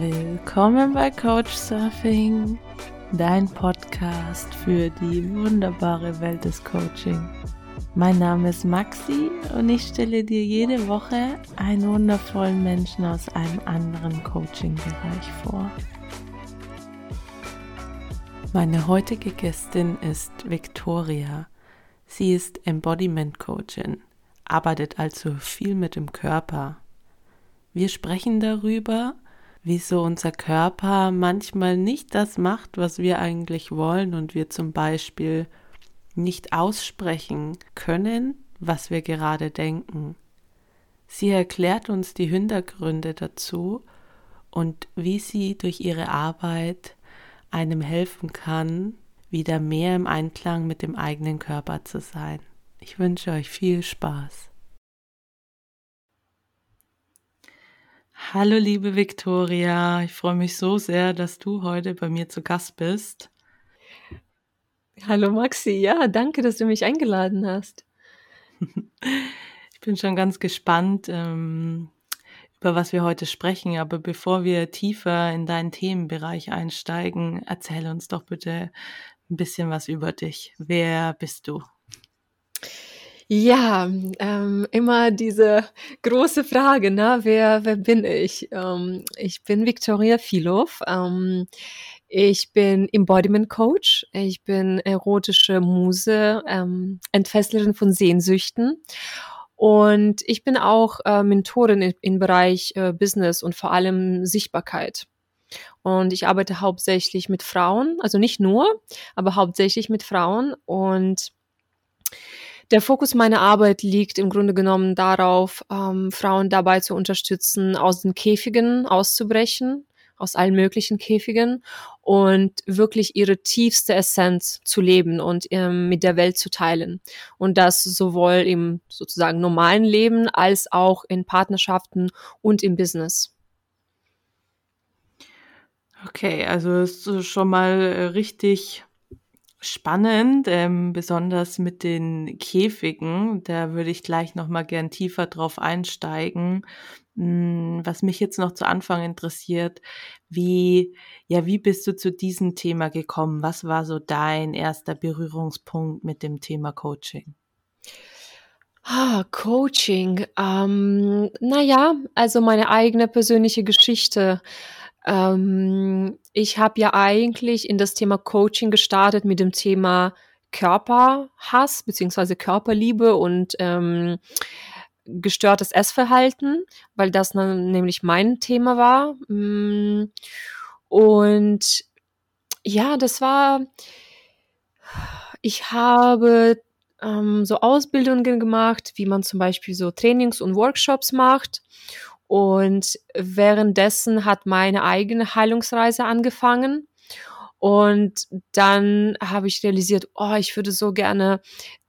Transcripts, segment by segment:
Willkommen bei Coach Surfing, dein Podcast für die wunderbare Welt des Coaching. Mein Name ist Maxi und ich stelle dir jede Woche einen wundervollen Menschen aus einem anderen Coaching-Bereich vor. Meine heutige Gästin ist Victoria. Sie ist Embodiment Coachin, arbeitet also viel mit dem Körper. Wir sprechen darüber, wieso unser Körper manchmal nicht das macht, was wir eigentlich wollen und wir zum Beispiel nicht aussprechen können, was wir gerade denken. Sie erklärt uns die Hintergründe dazu und wie sie durch ihre Arbeit einem helfen kann, wieder mehr im Einklang mit dem eigenen Körper zu sein. Ich wünsche euch viel Spaß. Hallo liebe Viktoria, ich freue mich so sehr, dass du heute bei mir zu Gast bist. Hallo Maxi, ja, danke, dass du mich eingeladen hast. ich bin schon ganz gespannt, ähm, über was wir heute sprechen, aber bevor wir tiefer in deinen Themenbereich einsteigen, erzähle uns doch bitte ein bisschen was über dich. Wer bist du? Ja, ähm, immer diese große Frage, ne? wer, wer bin ich? Ähm, ich bin Viktoria Filov. Ähm, ich bin Embodiment Coach. Ich bin erotische Muse, ähm, Entfesslerin von Sehnsüchten. Und ich bin auch äh, Mentorin im, im Bereich äh, Business und vor allem Sichtbarkeit. Und ich arbeite hauptsächlich mit Frauen, also nicht nur, aber hauptsächlich mit Frauen. Und der Fokus meiner Arbeit liegt im Grunde genommen darauf, ähm, Frauen dabei zu unterstützen, aus den Käfigen auszubrechen, aus allen möglichen Käfigen und wirklich ihre tiefste Essenz zu leben und ähm, mit der Welt zu teilen. Und das sowohl im sozusagen normalen Leben als auch in Partnerschaften und im Business. Okay, also ist schon mal äh, richtig spannend, ähm, besonders mit den Käfigen. Da würde ich gleich noch mal gern tiefer drauf einsteigen. Hm, was mich jetzt noch zu Anfang interessiert, wie, ja, wie bist du zu diesem Thema gekommen? Was war so dein erster Berührungspunkt mit dem Thema Coaching? Ah, Coaching. Ähm, naja, also meine eigene persönliche Geschichte. Ähm, ich habe ja eigentlich in das Thema Coaching gestartet mit dem Thema Körperhass beziehungsweise Körperliebe und ähm, gestörtes Essverhalten, weil das nämlich mein Thema war. Mm, und ja, das war, ich habe ähm, so Ausbildungen gemacht, wie man zum Beispiel so Trainings und Workshops macht. Und währenddessen hat meine eigene Heilungsreise angefangen. Und dann habe ich realisiert, oh, ich würde so gerne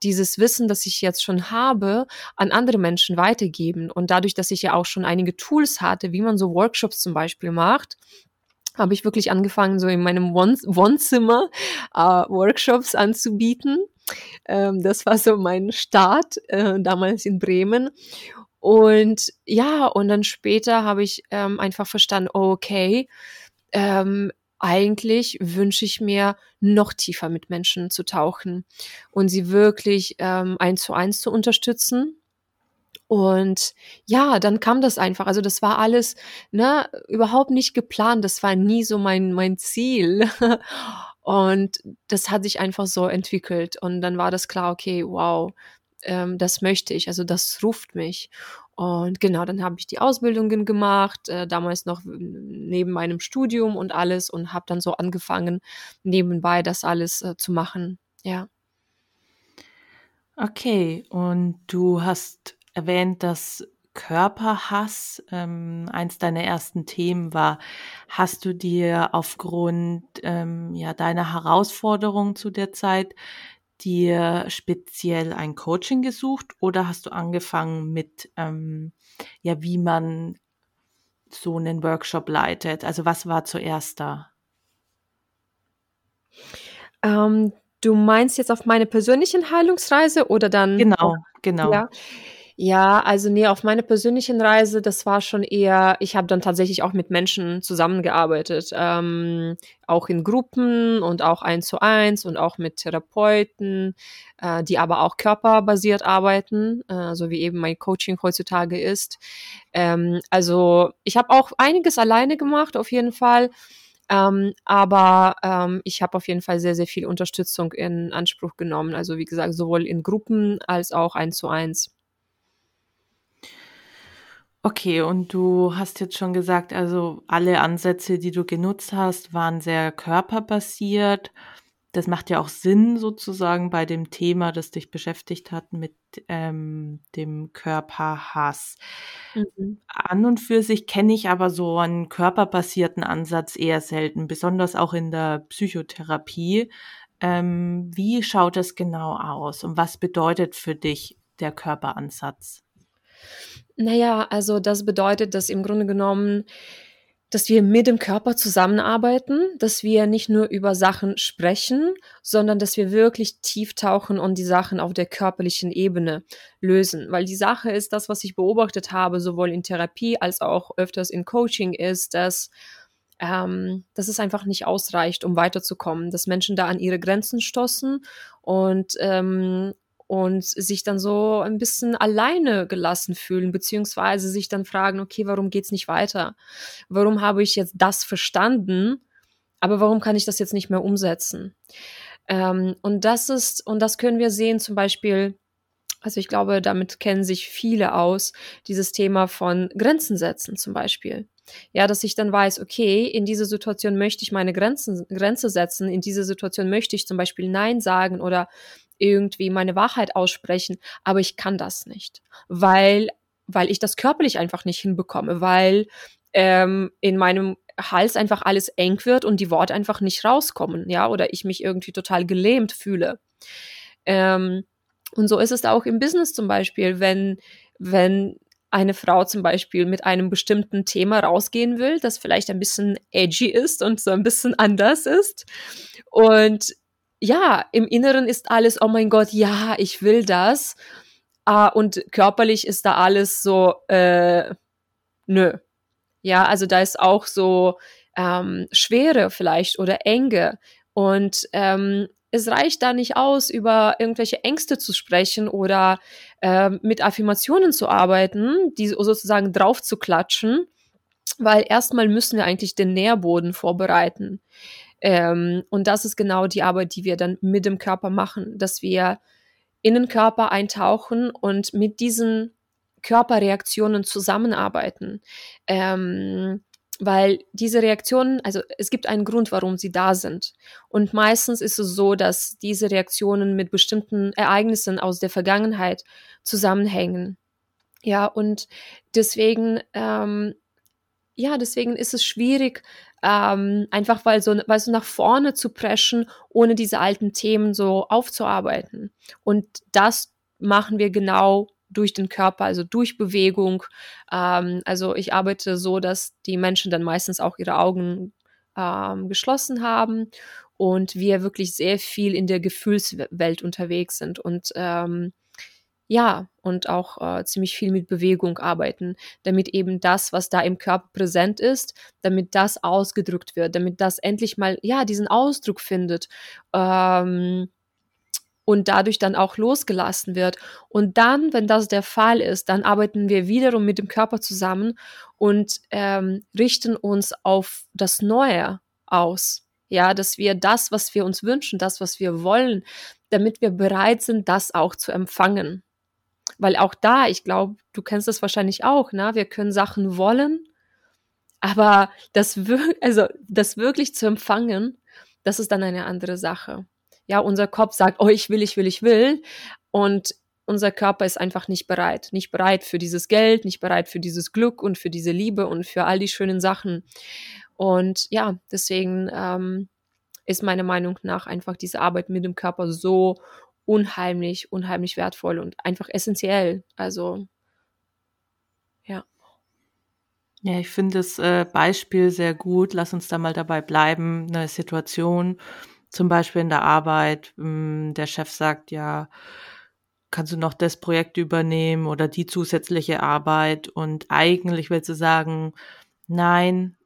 dieses Wissen, das ich jetzt schon habe, an andere Menschen weitergeben. Und dadurch, dass ich ja auch schon einige Tools hatte, wie man so Workshops zum Beispiel macht, habe ich wirklich angefangen, so in meinem Wohnzimmer äh, Workshops anzubieten. Ähm, das war so mein Start äh, damals in Bremen. Und ja, und dann später habe ich ähm, einfach verstanden, okay, ähm, eigentlich wünsche ich mir, noch tiefer mit Menschen zu tauchen und sie wirklich ähm, eins zu eins zu unterstützen. Und ja, dann kam das einfach. Also das war alles ne, überhaupt nicht geplant. Das war nie so mein, mein Ziel. Und das hat sich einfach so entwickelt. Und dann war das klar, okay, wow, ähm, das möchte ich, also das ruft mich. Und genau, dann habe ich die Ausbildungen gemacht, äh, damals noch neben meinem Studium und alles und habe dann so angefangen, nebenbei das alles äh, zu machen. Ja. Okay, und du hast erwähnt, dass Körperhass ähm, eins deiner ersten Themen war. Hast du dir aufgrund ähm, ja, deiner Herausforderungen zu der Zeit dir speziell ein Coaching gesucht oder hast du angefangen mit, ähm, ja, wie man so einen Workshop leitet? Also was war zuerst da? Ähm, du meinst jetzt auf meine persönliche Heilungsreise oder dann? Genau, genau. Ja. Ja, also nee, auf meiner persönlichen Reise, das war schon eher, ich habe dann tatsächlich auch mit Menschen zusammengearbeitet, ähm, auch in Gruppen und auch eins zu eins und auch mit Therapeuten, äh, die aber auch körperbasiert arbeiten, äh, so wie eben mein Coaching heutzutage ist. Ähm, also ich habe auch einiges alleine gemacht, auf jeden Fall. Ähm, aber ähm, ich habe auf jeden Fall sehr, sehr viel Unterstützung in Anspruch genommen. Also wie gesagt, sowohl in Gruppen als auch eins zu eins. Okay, und du hast jetzt schon gesagt, also alle Ansätze, die du genutzt hast, waren sehr körperbasiert. Das macht ja auch Sinn sozusagen bei dem Thema, das dich beschäftigt hat mit ähm, dem Körperhass. Mhm. An und für sich kenne ich aber so einen körperbasierten Ansatz eher selten, besonders auch in der Psychotherapie. Ähm, wie schaut es genau aus und was bedeutet für dich der Körperansatz? Naja, also das bedeutet, dass im Grunde genommen, dass wir mit dem Körper zusammenarbeiten, dass wir nicht nur über Sachen sprechen, sondern dass wir wirklich tief tauchen und die Sachen auf der körperlichen Ebene lösen. Weil die Sache ist, das, was ich beobachtet habe, sowohl in Therapie als auch öfters in Coaching, ist, dass ähm, dass es einfach nicht ausreicht, um weiterzukommen, dass Menschen da an ihre Grenzen stoßen und ähm, und sich dann so ein bisschen alleine gelassen fühlen, beziehungsweise sich dann fragen, okay, warum geht's nicht weiter? Warum habe ich jetzt das verstanden, aber warum kann ich das jetzt nicht mehr umsetzen? Ähm, und das ist, und das können wir sehen zum Beispiel, also ich glaube, damit kennen sich viele aus, dieses Thema von Grenzen setzen zum Beispiel. Ja, dass ich dann weiß, okay, in dieser Situation möchte ich meine Grenzen, Grenze setzen, in dieser Situation möchte ich zum Beispiel Nein sagen oder irgendwie meine Wahrheit aussprechen, aber ich kann das nicht, weil, weil ich das körperlich einfach nicht hinbekomme, weil ähm, in meinem Hals einfach alles eng wird und die Worte einfach nicht rauskommen, ja, oder ich mich irgendwie total gelähmt fühle. Ähm, und so ist es auch im Business zum Beispiel, wenn, wenn eine Frau zum Beispiel mit einem bestimmten Thema rausgehen will, das vielleicht ein bisschen edgy ist und so ein bisschen anders ist. Und ja, im Inneren ist alles, oh mein Gott, ja, ich will das. Uh, und körperlich ist da alles so, äh, nö. Ja, also da ist auch so ähm, Schwere vielleicht oder Enge. Und ähm, es reicht da nicht aus, über irgendwelche Ängste zu sprechen oder äh, mit Affirmationen zu arbeiten, die sozusagen drauf zu klatschen, weil erstmal müssen wir eigentlich den Nährboden vorbereiten. Ähm, und das ist genau die Arbeit, die wir dann mit dem Körper machen, dass wir in den Körper eintauchen und mit diesen Körperreaktionen zusammenarbeiten. Ähm, weil diese Reaktionen, also es gibt einen Grund, warum sie da sind. Und meistens ist es so, dass diese Reaktionen mit bestimmten Ereignissen aus der Vergangenheit zusammenhängen. Ja, und deswegen, ähm, ja, deswegen ist es schwierig, ähm, einfach weil so, weil so nach vorne zu preschen, ohne diese alten Themen so aufzuarbeiten. Und das machen wir genau durch den Körper, also durch Bewegung. Ähm, also ich arbeite so, dass die Menschen dann meistens auch ihre Augen ähm, geschlossen haben und wir wirklich sehr viel in der Gefühlswelt unterwegs sind und ähm, ja, und auch äh, ziemlich viel mit Bewegung arbeiten, damit eben das, was da im Körper präsent ist, damit das ausgedrückt wird, damit das endlich mal, ja, diesen Ausdruck findet. Ähm, und dadurch dann auch losgelassen wird. Und dann, wenn das der Fall ist, dann arbeiten wir wiederum mit dem Körper zusammen und ähm, richten uns auf das Neue aus. Ja, dass wir das, was wir uns wünschen, das, was wir wollen, damit wir bereit sind, das auch zu empfangen. Weil auch da, ich glaube, du kennst das wahrscheinlich auch, ne? Wir können Sachen wollen, aber das, wir also, das wirklich zu empfangen, das ist dann eine andere Sache. Ja, unser Kopf sagt, oh, ich will, ich will, ich will. Und unser Körper ist einfach nicht bereit. Nicht bereit für dieses Geld, nicht bereit für dieses Glück und für diese Liebe und für all die schönen Sachen. Und ja, deswegen ähm, ist meiner Meinung nach einfach diese Arbeit mit dem Körper so unheimlich, unheimlich wertvoll und einfach essentiell. Also, ja. Ja, ich finde das äh, Beispiel sehr gut. Lass uns da mal dabei bleiben. Eine Situation, zum Beispiel in der Arbeit, hm, der Chef sagt ja, kannst du noch das Projekt übernehmen oder die zusätzliche Arbeit und eigentlich willst du sagen, nein,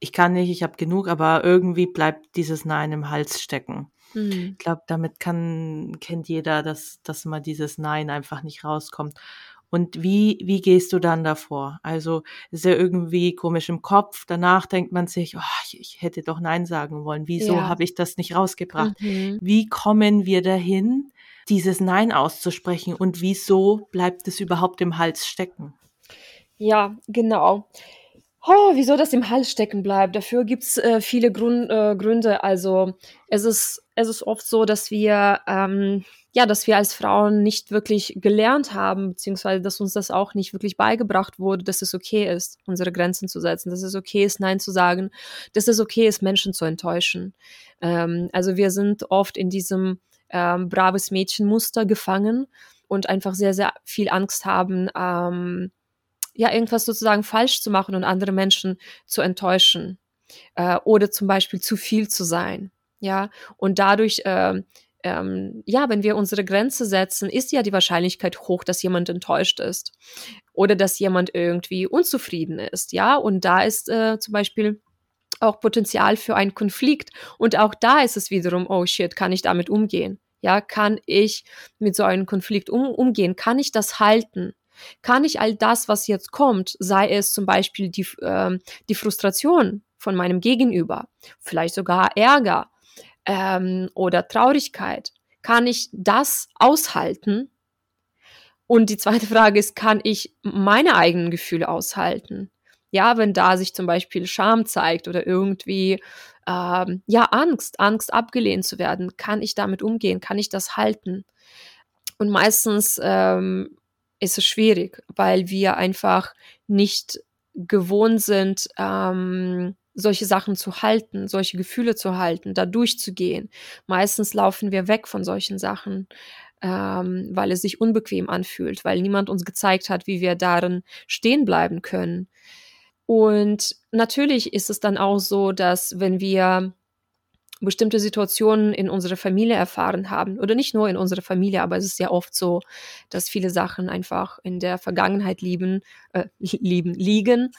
ich kann nicht, ich habe genug, aber irgendwie bleibt dieses Nein im Hals stecken. Mhm. Ich glaube, damit kann, kennt jeder, dass, dass mal dieses Nein einfach nicht rauskommt. Und wie, wie gehst du dann davor? Also ist ja irgendwie komisch im Kopf. Danach denkt man sich, oh, ich, ich hätte doch Nein sagen wollen. Wieso ja. habe ich das nicht rausgebracht? Mhm. Wie kommen wir dahin, dieses Nein auszusprechen? Und wieso bleibt es überhaupt im Hals stecken? Ja, genau. Oh, wieso das im Hals stecken bleibt? Dafür gibt's äh, viele Grund, äh, Gründe. Also es ist, es ist oft so, dass wir, ähm, ja, dass wir als Frauen nicht wirklich gelernt haben, beziehungsweise dass uns das auch nicht wirklich beigebracht wurde, dass es okay ist, unsere Grenzen zu setzen, dass es okay ist, Nein zu sagen, dass es okay ist, Menschen zu enttäuschen. Ähm, also wir sind oft in diesem ähm, braves Mädchenmuster gefangen und einfach sehr, sehr viel Angst haben, ähm, ja, irgendwas sozusagen falsch zu machen und andere Menschen zu enttäuschen äh, oder zum Beispiel zu viel zu sein. Ja, und dadurch, äh, ähm, ja, wenn wir unsere Grenze setzen, ist ja die Wahrscheinlichkeit hoch, dass jemand enttäuscht ist oder dass jemand irgendwie unzufrieden ist. Ja, und da ist äh, zum Beispiel auch Potenzial für einen Konflikt. Und auch da ist es wiederum, oh shit, kann ich damit umgehen? Ja, kann ich mit so einem Konflikt um, umgehen? Kann ich das halten? Kann ich all das, was jetzt kommt, sei es zum Beispiel die, äh, die Frustration von meinem Gegenüber, vielleicht sogar Ärger ähm, oder Traurigkeit, kann ich das aushalten? Und die zweite Frage ist, kann ich meine eigenen Gefühle aushalten? Ja, wenn da sich zum Beispiel Scham zeigt oder irgendwie ähm, ja Angst, Angst abgelehnt zu werden, kann ich damit umgehen? Kann ich das halten? Und meistens ähm, ist es schwierig, weil wir einfach nicht gewohnt sind, ähm, solche Sachen zu halten, solche Gefühle zu halten, da durchzugehen. Meistens laufen wir weg von solchen Sachen, ähm, weil es sich unbequem anfühlt, weil niemand uns gezeigt hat, wie wir darin stehen bleiben können. Und natürlich ist es dann auch so, dass wenn wir bestimmte Situationen in unserer Familie erfahren haben. Oder nicht nur in unserer Familie, aber es ist ja oft so, dass viele Sachen einfach in der Vergangenheit lieben, äh, lieben, liegen.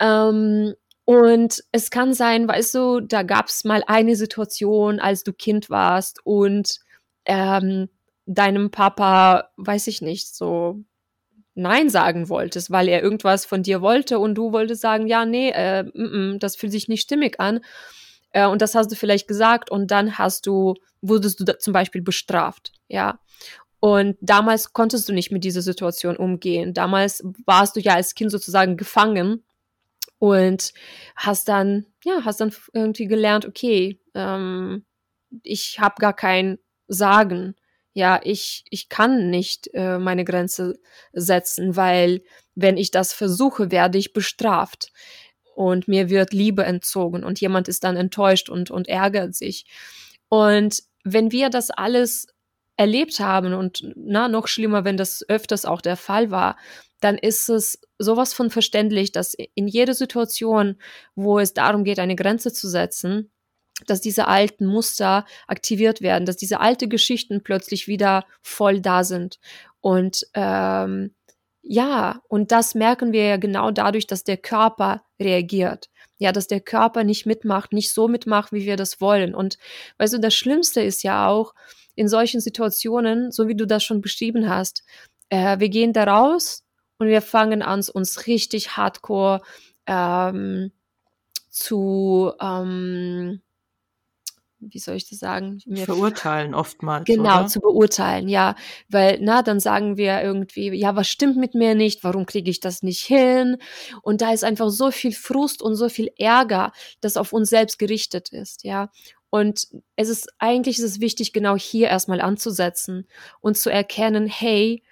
Ähm, und es kann sein, weißt du, da gab es mal eine Situation, als du Kind warst und ähm, deinem Papa, weiß ich nicht, so Nein sagen wolltest, weil er irgendwas von dir wollte und du wolltest sagen, ja, nee, äh, m -m, das fühlt sich nicht stimmig an. Äh, und das hast du vielleicht gesagt und dann hast du, wurdest du zum Beispiel bestraft, ja. Und damals konntest du nicht mit dieser Situation umgehen. Damals warst du ja als Kind sozusagen gefangen und hast dann, ja, hast dann irgendwie gelernt, okay, ähm, ich habe gar kein Sagen. Ja, ich, ich kann nicht äh, meine Grenze setzen, weil wenn ich das versuche, werde ich bestraft und mir wird Liebe entzogen und jemand ist dann enttäuscht und, und ärgert sich. Und wenn wir das alles erlebt haben und na, noch schlimmer, wenn das öfters auch der Fall war, dann ist es sowas von verständlich, dass in jeder Situation, wo es darum geht, eine Grenze zu setzen, dass diese alten Muster aktiviert werden, dass diese alten Geschichten plötzlich wieder voll da sind. Und ähm, ja, und das merken wir ja genau dadurch, dass der Körper reagiert. Ja, dass der Körper nicht mitmacht, nicht so mitmacht, wie wir das wollen. Und weißt du, das Schlimmste ist ja auch in solchen Situationen, so wie du das schon beschrieben hast, äh, wir gehen da raus und wir fangen an, uns richtig hardcore ähm, zu, ähm, wie soll ich das sagen? Mir verurteilen oftmals. Genau, oder? zu beurteilen, ja. Weil, na, dann sagen wir irgendwie, ja, was stimmt mit mir nicht? Warum kriege ich das nicht hin? Und da ist einfach so viel Frust und so viel Ärger, das auf uns selbst gerichtet ist, ja. Und es ist, eigentlich ist es wichtig, genau hier erstmal anzusetzen und zu erkennen, hey,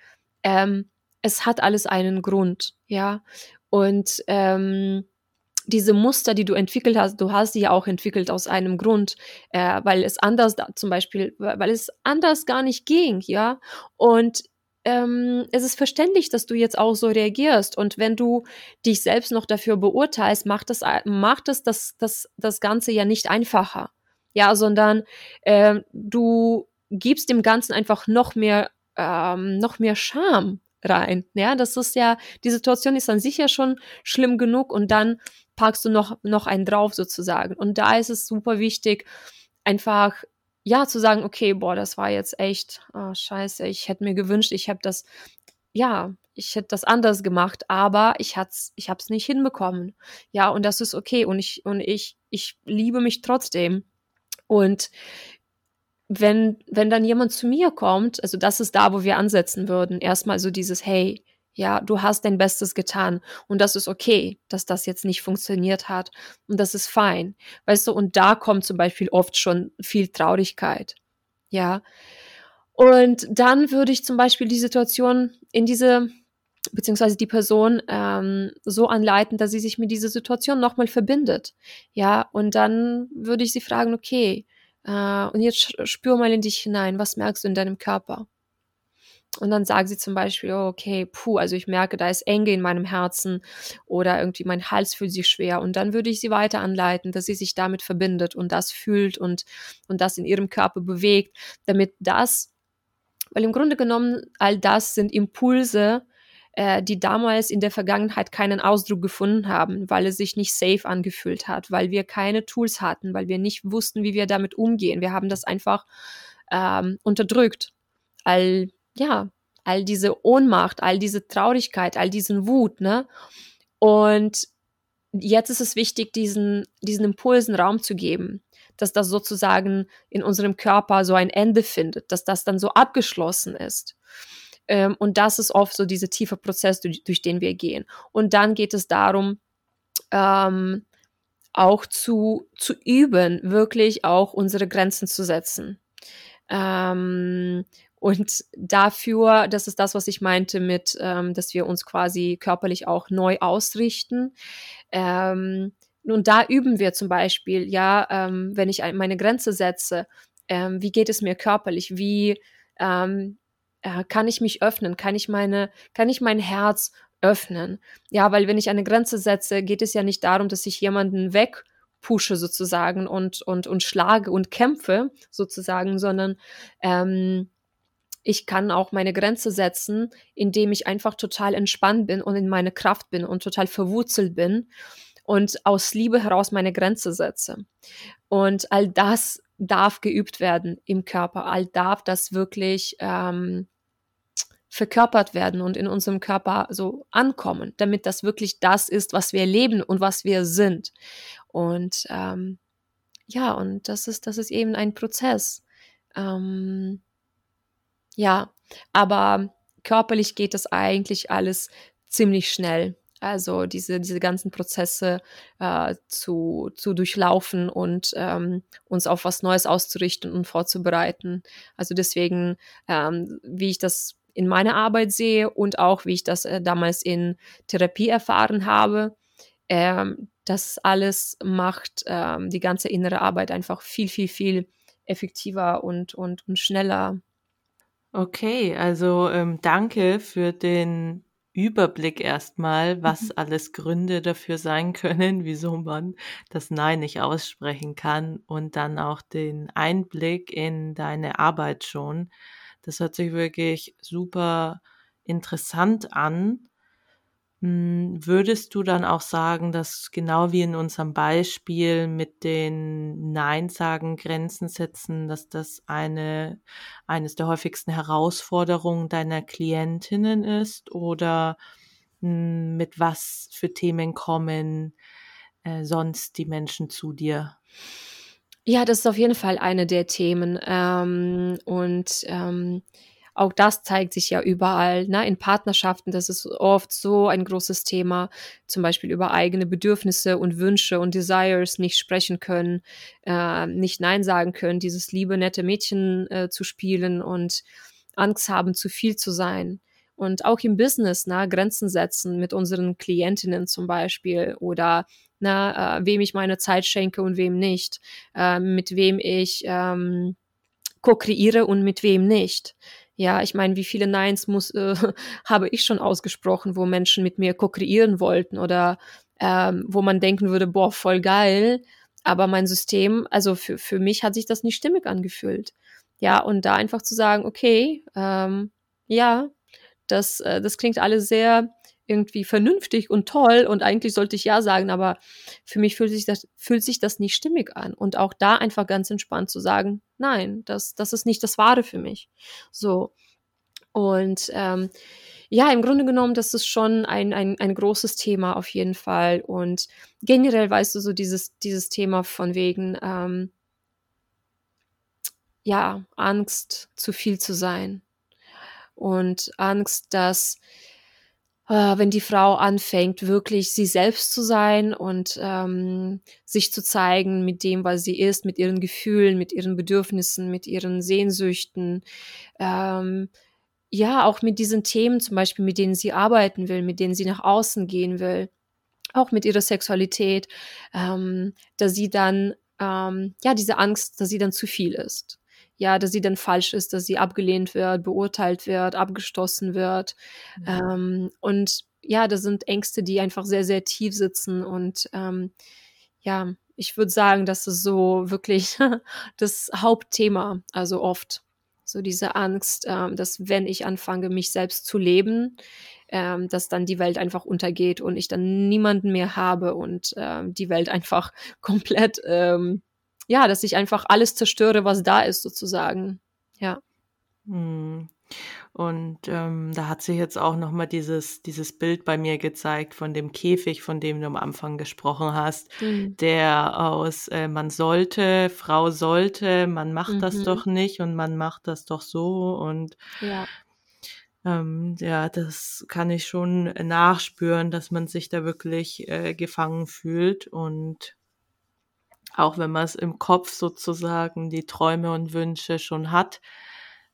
ähm, es hat alles einen Grund, ja. Und, ähm, diese Muster, die du entwickelt hast, du hast sie ja auch entwickelt aus einem Grund, äh, weil es anders zum Beispiel, weil es anders gar nicht ging, ja. Und ähm, es ist verständlich, dass du jetzt auch so reagierst. Und wenn du dich selbst noch dafür beurteilst, macht das, macht das, das, das, das Ganze ja nicht einfacher. Ja, sondern äh, du gibst dem Ganzen einfach noch mehr ähm, noch mehr Scham rein. Ja, das ist ja, die Situation ist dann sicher schon schlimm genug und dann packst du noch, noch einen drauf sozusagen. Und da ist es super wichtig, einfach ja zu sagen, okay, boah, das war jetzt echt oh, scheiße, ich hätte mir gewünscht, ich habe das ja, ich hätte das anders gemacht, aber ich hat's, ich habe es nicht hinbekommen. Ja, und das ist okay und ich und ich ich liebe mich trotzdem. Und wenn wenn dann jemand zu mir kommt, also das ist da, wo wir ansetzen würden. Erstmal so dieses hey, ja, du hast dein Bestes getan und das ist okay, dass das jetzt nicht funktioniert hat und das ist fein. Weißt du, und da kommt zum Beispiel oft schon viel Traurigkeit. Ja. Und dann würde ich zum Beispiel die Situation in diese, beziehungsweise die Person ähm, so anleiten, dass sie sich mit dieser Situation nochmal verbindet. Ja, und dann würde ich sie fragen, okay, äh, und jetzt spür mal in dich hinein, was merkst du in deinem Körper? Und dann sagt sie zum Beispiel, oh, okay, puh, also ich merke, da ist Enge in meinem Herzen oder irgendwie mein Hals fühlt sich schwer. Und dann würde ich sie weiter anleiten, dass sie sich damit verbindet und das fühlt und, und das in ihrem Körper bewegt, damit das, weil im Grunde genommen all das sind Impulse, äh, die damals in der Vergangenheit keinen Ausdruck gefunden haben, weil es sich nicht safe angefühlt hat, weil wir keine Tools hatten, weil wir nicht wussten, wie wir damit umgehen. Wir haben das einfach ähm, unterdrückt. All ja, all diese Ohnmacht, all diese Traurigkeit, all diesen Wut, ne? Und jetzt ist es wichtig, diesen, diesen Impulsen Raum zu geben, dass das sozusagen in unserem Körper so ein Ende findet, dass das dann so abgeschlossen ist. Ähm, und das ist oft so dieser tiefe Prozess, durch, durch den wir gehen. Und dann geht es darum, ähm, auch zu, zu üben, wirklich auch unsere Grenzen zu setzen. Ähm, und dafür, das ist das, was ich meinte mit, ähm, dass wir uns quasi körperlich auch neu ausrichten. Ähm, nun, da üben wir zum Beispiel, ja, ähm, wenn ich meine Grenze setze, ähm, wie geht es mir körperlich? Wie ähm, äh, kann ich mich öffnen? Kann ich meine, kann ich mein Herz öffnen? Ja, weil wenn ich eine Grenze setze, geht es ja nicht darum, dass ich jemanden weg pushe sozusagen und, und, und schlage und kämpfe sozusagen, sondern ähm, ich kann auch meine Grenze setzen, indem ich einfach total entspannt bin und in meine Kraft bin und total verwurzelt bin und aus Liebe heraus meine Grenze setze. Und all das darf geübt werden im Körper, all darf das wirklich ähm, verkörpert werden und in unserem Körper so ankommen, damit das wirklich das ist, was wir leben und was wir sind. Und ähm, ja, und das ist, das ist eben ein Prozess. Ähm, ja, aber körperlich geht das eigentlich alles ziemlich schnell. Also diese, diese ganzen Prozesse äh, zu, zu durchlaufen und ähm, uns auf was Neues auszurichten und vorzubereiten. Also deswegen, ähm, wie ich das in meiner Arbeit sehe und auch wie ich das äh, damals in Therapie erfahren habe, ähm, das alles macht ähm, die ganze innere Arbeit einfach viel, viel, viel effektiver und, und, und schneller Okay, also ähm, danke für den Überblick erstmal, was mhm. alles Gründe dafür sein können, wieso man das Nein nicht aussprechen kann und dann auch den Einblick in deine Arbeit schon. Das hört sich wirklich super interessant an. Hm, würdest du dann auch sagen, dass genau wie in unserem Beispiel mit den Nein-Sagen, Grenzen setzen, dass das eine, eines der häufigsten Herausforderungen deiner Klientinnen ist? Oder hm, mit was für Themen kommen äh, sonst die Menschen zu dir? Ja, das ist auf jeden Fall eine der Themen. Ähm, und ähm, auch das zeigt sich ja überall, ne? in Partnerschaften, das ist oft so ein großes Thema, zum Beispiel über eigene Bedürfnisse und Wünsche und Desires nicht sprechen können, äh, nicht Nein sagen können, dieses liebe, nette Mädchen äh, zu spielen und Angst haben, zu viel zu sein. Und auch im Business, ne, Grenzen setzen mit unseren Klientinnen zum Beispiel oder na, äh, wem ich meine Zeit schenke und wem nicht, äh, mit wem ich ähm, co-kreiere und mit wem nicht. Ja, ich meine, wie viele Neins muss, äh, habe ich schon ausgesprochen, wo Menschen mit mir ko-kreieren wollten oder ähm, wo man denken würde, boah, voll geil, aber mein System, also für, für mich hat sich das nicht stimmig angefühlt. Ja, und da einfach zu sagen, okay, ähm, ja, das, äh, das klingt alles sehr irgendwie vernünftig und toll und eigentlich sollte ich ja sagen, aber für mich fühlt sich das, fühlt sich das nicht stimmig an. Und auch da einfach ganz entspannt zu sagen, nein, das, das ist nicht das Wahre für mich. So. Und ähm, ja, im Grunde genommen, das ist schon ein, ein, ein großes Thema auf jeden Fall. Und generell weißt du so dieses, dieses Thema von wegen, ähm, ja, Angst, zu viel zu sein. Und Angst, dass äh, wenn die Frau anfängt, wirklich sie selbst zu sein und ähm, sich zu zeigen mit dem, was sie ist, mit ihren Gefühlen, mit ihren Bedürfnissen, mit ihren Sehnsüchten, ähm, ja, auch mit diesen Themen zum Beispiel, mit denen sie arbeiten will, mit denen sie nach außen gehen will, auch mit ihrer Sexualität, ähm, dass sie dann, ähm, ja, diese Angst, dass sie dann zu viel ist. Ja, dass sie dann falsch ist, dass sie abgelehnt wird, beurteilt wird, abgestoßen wird. Mhm. Ähm, und ja, das sind Ängste, die einfach sehr, sehr tief sitzen. Und ähm, ja, ich würde sagen, das ist so wirklich das Hauptthema, also oft so diese Angst, ähm, dass wenn ich anfange, mich selbst zu leben, ähm, dass dann die Welt einfach untergeht und ich dann niemanden mehr habe und ähm, die Welt einfach komplett, ähm, ja, dass ich einfach alles zerstöre, was da ist, sozusagen. Ja. Hm. Und ähm, da hat sich jetzt auch nochmal dieses, dieses Bild bei mir gezeigt von dem Käfig, von dem du am Anfang gesprochen hast, mhm. der aus äh, man sollte, Frau sollte, man macht mhm. das doch nicht und man macht das doch so und ja. Ähm, ja, das kann ich schon nachspüren, dass man sich da wirklich äh, gefangen fühlt und auch wenn man es im Kopf sozusagen die Träume und Wünsche schon hat,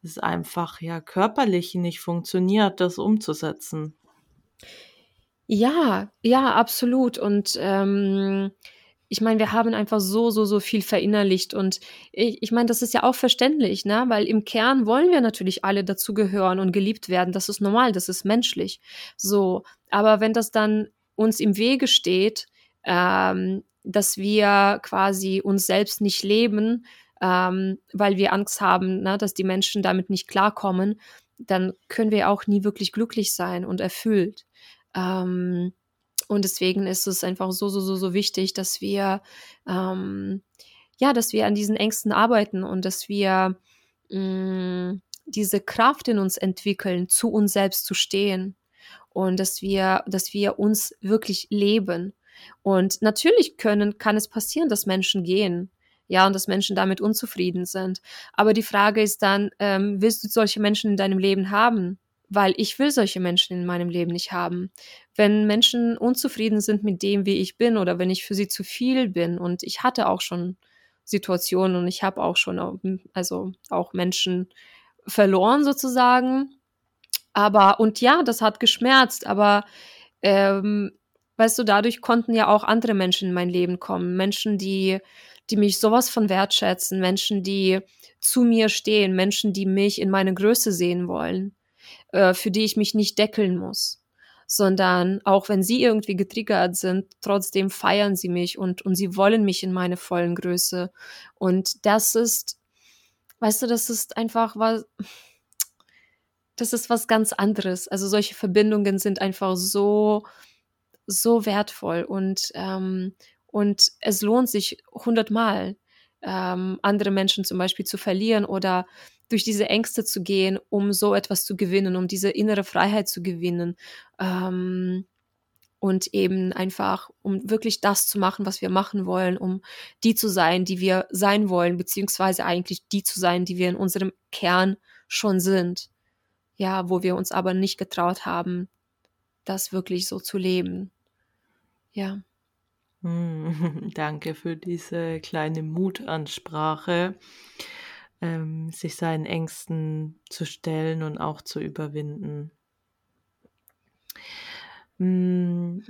es einfach ja körperlich nicht funktioniert, das umzusetzen. Ja, ja, absolut. Und ähm, ich meine, wir haben einfach so, so, so viel verinnerlicht. Und ich, ich meine, das ist ja auch verständlich, ne? Weil im Kern wollen wir natürlich alle dazugehören und geliebt werden. Das ist normal, das ist menschlich. So, aber wenn das dann uns im Wege steht, ähm, dass wir quasi uns selbst nicht leben, ähm, weil wir Angst haben, ne, dass die Menschen damit nicht klarkommen, dann können wir auch nie wirklich glücklich sein und erfüllt. Ähm, und deswegen ist es einfach so, so, so, so wichtig, dass wir, ähm, ja, dass wir an diesen Ängsten arbeiten und dass wir mh, mm, diese Kraft in uns entwickeln, zu uns selbst zu stehen und dass wir, dass wir uns wirklich leben. Und natürlich können, kann es passieren, dass Menschen gehen ja, und dass Menschen damit unzufrieden sind. Aber die Frage ist dann, ähm, willst du solche Menschen in deinem Leben haben? Weil ich will solche Menschen in meinem Leben nicht haben. Wenn Menschen unzufrieden sind mit dem, wie ich bin, oder wenn ich für sie zu viel bin, und ich hatte auch schon Situationen und ich habe auch schon, also auch Menschen verloren sozusagen. Aber, und ja, das hat geschmerzt, aber ähm, weißt du, dadurch konnten ja auch andere Menschen in mein Leben kommen. Menschen, die die mich sowas von wertschätzen, Menschen, die zu mir stehen, Menschen, die mich in meine Größe sehen wollen, äh, für die ich mich nicht deckeln muss, sondern auch wenn sie irgendwie getriggert sind, trotzdem feiern sie mich und, und sie wollen mich in meine vollen Größe. Und das ist, weißt du, das ist einfach was, das ist was ganz anderes. Also solche Verbindungen sind einfach so, so wertvoll und, ähm, und es lohnt sich hundertmal, ähm, andere Menschen zum Beispiel zu verlieren oder durch diese Ängste zu gehen, um so etwas zu gewinnen, um diese innere Freiheit zu gewinnen. Ähm, und eben einfach, um wirklich das zu machen, was wir machen wollen, um die zu sein, die wir sein wollen, beziehungsweise eigentlich die zu sein, die wir in unserem Kern schon sind. Ja, wo wir uns aber nicht getraut haben, das wirklich so zu leben. Ja. Hm, danke für diese kleine Mutansprache, ähm, sich seinen Ängsten zu stellen und auch zu überwinden. Hm,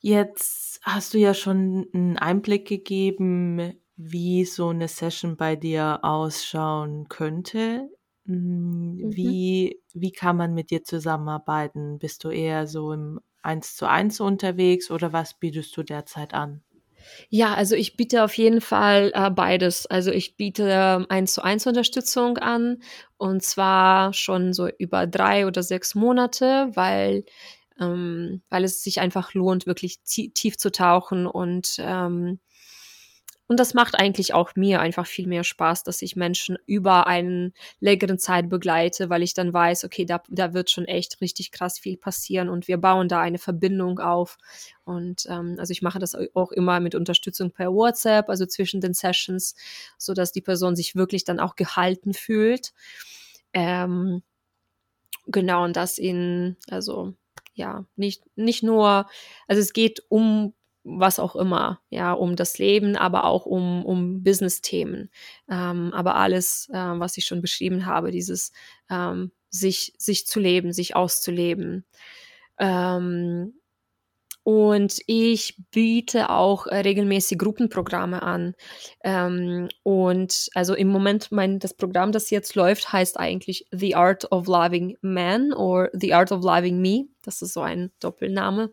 jetzt hast du ja schon einen Einblick gegeben, wie so eine Session bei dir ausschauen könnte. Hm, mhm. Wie, wie kann man mit dir zusammenarbeiten? Bist du eher so im eins zu eins unterwegs oder was bietest du derzeit an? Ja, also ich biete auf jeden Fall äh, beides. Also ich biete eins zu eins Unterstützung an und zwar schon so über drei oder sechs Monate, weil ähm, weil es sich einfach lohnt, wirklich tief zu tauchen und ähm, und das macht eigentlich auch mir einfach viel mehr Spaß, dass ich Menschen über einen längeren Zeit begleite, weil ich dann weiß, okay, da, da wird schon echt richtig krass viel passieren und wir bauen da eine Verbindung auf. Und ähm, also ich mache das auch immer mit Unterstützung per WhatsApp, also zwischen den Sessions, so dass die Person sich wirklich dann auch gehalten fühlt. Ähm, genau, und das in, also ja, nicht, nicht nur, also es geht um was auch immer, ja, um das Leben, aber auch um, um Business-Themen. Ähm, aber alles, äh, was ich schon beschrieben habe, dieses ähm, sich, sich zu leben, sich auszuleben. Ähm, und ich biete auch äh, regelmäßig Gruppenprogramme an. Ähm, und also im Moment, mein, das Programm, das jetzt läuft, heißt eigentlich The Art of Loving Man or The Art of Loving Me. Das ist so ein Doppelname.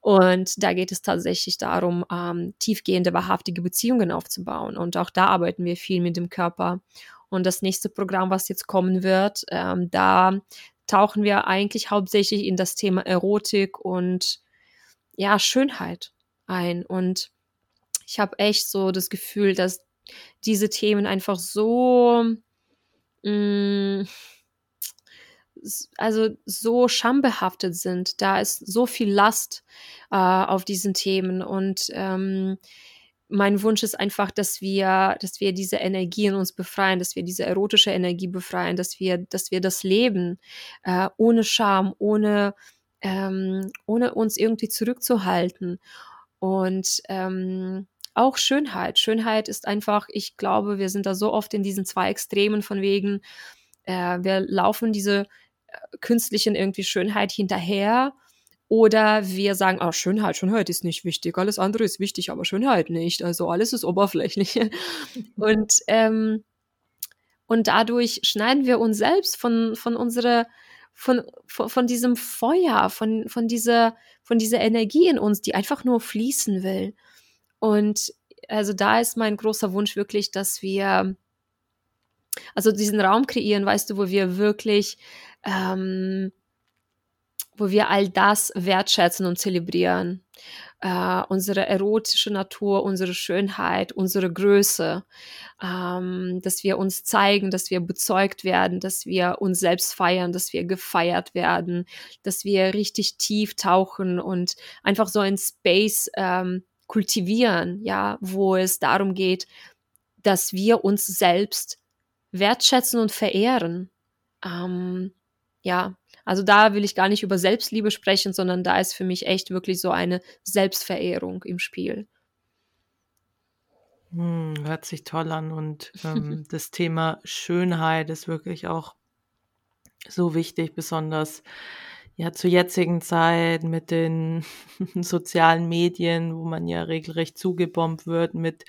Und da geht es tatsächlich darum, ähm, tiefgehende, wahrhaftige Beziehungen aufzubauen. Und auch da arbeiten wir viel mit dem Körper. Und das nächste Programm, was jetzt kommen wird, ähm, da tauchen wir eigentlich hauptsächlich in das Thema Erotik und ja, Schönheit ein. Und ich habe echt so das Gefühl, dass diese Themen einfach so mh, mm, also so schambehaftet sind. Da ist so viel Last äh, auf diesen Themen und ähm, mein Wunsch ist einfach, dass wir, dass wir diese Energie in uns befreien, dass wir diese erotische Energie befreien, dass wir, dass wir das Leben äh, ohne Scham, ohne, ähm, ohne uns irgendwie zurückzuhalten. Und ähm, auch Schönheit. Schönheit ist einfach, ich glaube, wir sind da so oft in diesen zwei Extremen von wegen, äh, wir laufen diese künstlichen irgendwie Schönheit hinterher. Oder wir sagen, oh, Schönheit, Schönheit ist nicht wichtig, alles andere ist wichtig, aber Schönheit nicht. Also alles ist oberflächlich. und, ähm, und dadurch schneiden wir uns selbst von, von unserer, von, von, von diesem Feuer, von, von, dieser, von dieser Energie in uns, die einfach nur fließen will. Und also da ist mein großer Wunsch wirklich, dass wir also diesen Raum kreieren, weißt du, wo wir wirklich ähm, wo wir all das wertschätzen und zelebrieren. Äh, unsere erotische Natur, unsere Schönheit, unsere Größe, ähm, dass wir uns zeigen, dass wir bezeugt werden, dass wir uns selbst feiern, dass wir gefeiert werden, dass wir richtig tief tauchen und einfach so ein Space ähm, kultivieren, ja, wo es darum geht, dass wir uns selbst wertschätzen und verehren. Ähm, ja, also da will ich gar nicht über Selbstliebe sprechen, sondern da ist für mich echt wirklich so eine Selbstverehrung im Spiel. Hm, hört sich toll an und ähm, das Thema Schönheit ist wirklich auch so wichtig, besonders ja zur jetzigen Zeit mit den sozialen Medien, wo man ja regelrecht zugebombt wird mit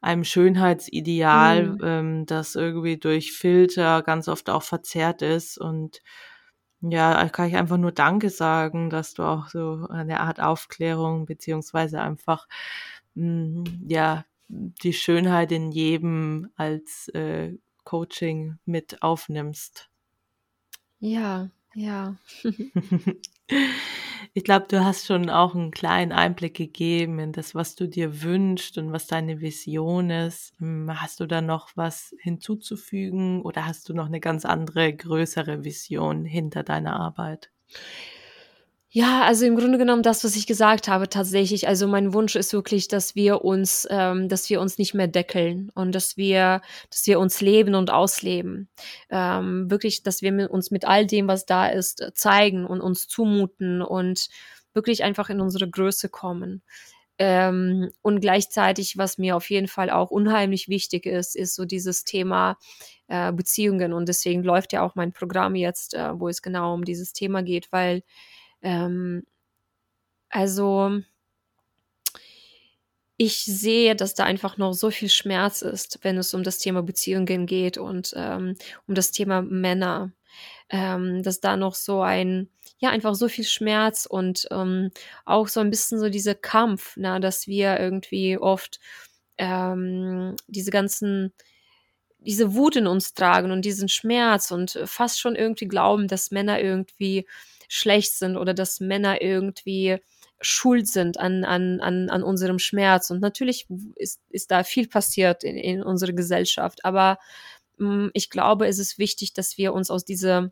einem Schönheitsideal, mhm. ähm, das irgendwie durch Filter ganz oft auch verzerrt ist. Und ja, kann ich einfach nur Danke sagen, dass du auch so eine Art Aufklärung beziehungsweise einfach mh, hm, ja die Schönheit in jedem als äh, Coaching mit aufnimmst. Ja, ja. Ich glaube, du hast schon auch einen kleinen Einblick gegeben in das, was du dir wünschst und was deine Vision ist. Hm, hast du da noch was hinzuzufügen oder hast du noch eine ganz andere, größere Vision hinter deiner Arbeit? Ja, also im Grunde genommen das, was ich gesagt habe, tatsächlich. Also mein Wunsch ist wirklich, dass wir uns, ähm, dass wir uns nicht mehr deckeln und dass wir, dass wir uns leben und ausleben. Ähm, wirklich, dass wir uns mit all dem, was da ist, zeigen und uns zumuten und wirklich einfach in unsere Größe kommen. Ähm, und gleichzeitig, was mir auf jeden Fall auch unheimlich wichtig ist, ist so dieses Thema äh, Beziehungen. Und deswegen läuft ja auch mein Programm jetzt, äh, wo es genau um dieses Thema geht, weil ähm, also ich sehe, dass da einfach noch so viel Schmerz ist, wenn es um das Thema Beziehungen geht und ähm, um das Thema Männer. ähm, dass da noch so ein, ja, einfach so viel Schmerz und ähm, auch so ein bisschen so dieser Kampf, na, dass wir irgendwie oft ähm, diese ganzen, diese Wut in uns tragen und diesen Schmerz und fast schon irgendwie glauben, dass Männer irgendwie schlecht sind oder dass Männer irgendwie schuld sind an, an, an, an unserem Schmerz. Und natürlich ist, ist da viel passiert in, in unserer Gesellschaft. Aber mh, mm, ich glaube, es ist wichtig, dass wir uns aus dieser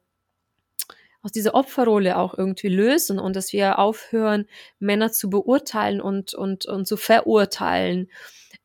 aus dieser Opferrolle auch irgendwie lösen und dass wir aufhören, Männer zu beurteilen und, und, und zu verurteilen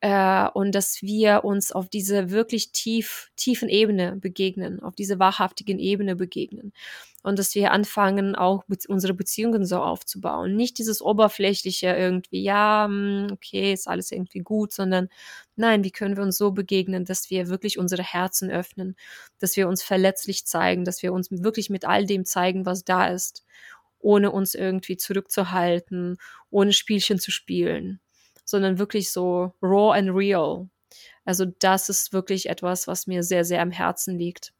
äh, und dass wir uns auf diese wirklich tief, tiefen Ebene begegnen, auf diese wahrhaftigen Ebene begegnen. Und dass wir anfangen, auch be unsere Beziehungen so aufzubauen. Nicht dieses oberflächliche irgendwie, ja, hm, okay, ist alles irgendwie gut, sondern nein, wie können wir uns so begegnen, dass wir wirklich unsere Herzen öffnen, dass wir uns verletzlich zeigen, dass wir uns wirklich mit all dem zeigen, was da ist, ohne uns irgendwie zurückzuhalten, ohne Spielchen zu spielen sondern wirklich so raw and real. Also das ist wirklich etwas, was mir sehr, sehr am Herzen liegt.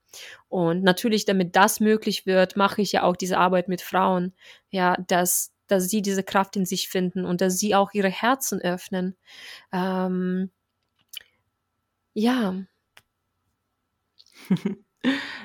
Und natürlich, damit das möglich wird, mache ich ja auch diese Arbeit mit Frauen. Ja, dass, dass sie diese Kraft in sich finden und dass sie auch ihre Herzen öffnen. Ähm, ja.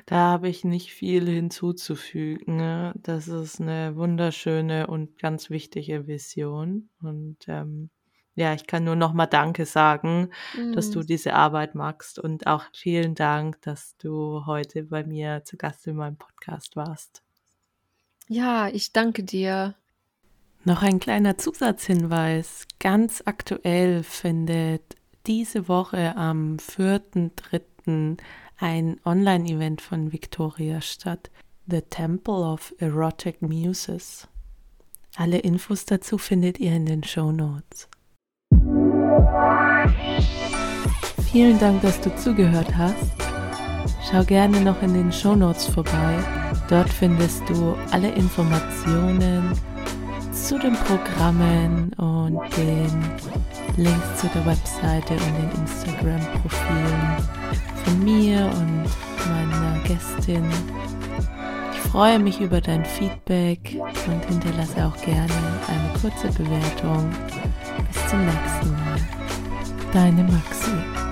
Da habe ich nicht viel hinzuzufügen. Ne? Das ist eine wunderschöne und ganz wichtige Vision. Und ähm, ja, ich kann nur noch mal Danke sagen, mhm. dass du mhm. diese Arbeit machst und auch vielen Dank, dass du heute bei mir zu Gast in meinem Podcast warst. Ja, ich danke dir. Noch ein kleiner Zusatzhinweis. Ganz aktuell findet diese Woche am 4.3. ein Online-Event von Victoria statt. The Temple of Erotic Muses. Alle Infos dazu findet ihr in den Show Notes. Vielen Dank, dass du zugehört hast. Schau gerne noch in den Show Notes vorbei. Dort findest du alle Informationen zu den Programmen und den Links zu der Webseite und den Instagram-Profilen von mir und meiner Gästin. Ich freue mich über dein Feedback und hinterlasse auch gerne eine kurze Bewertung. Bis zum nächsten Mal. Deine Maxi.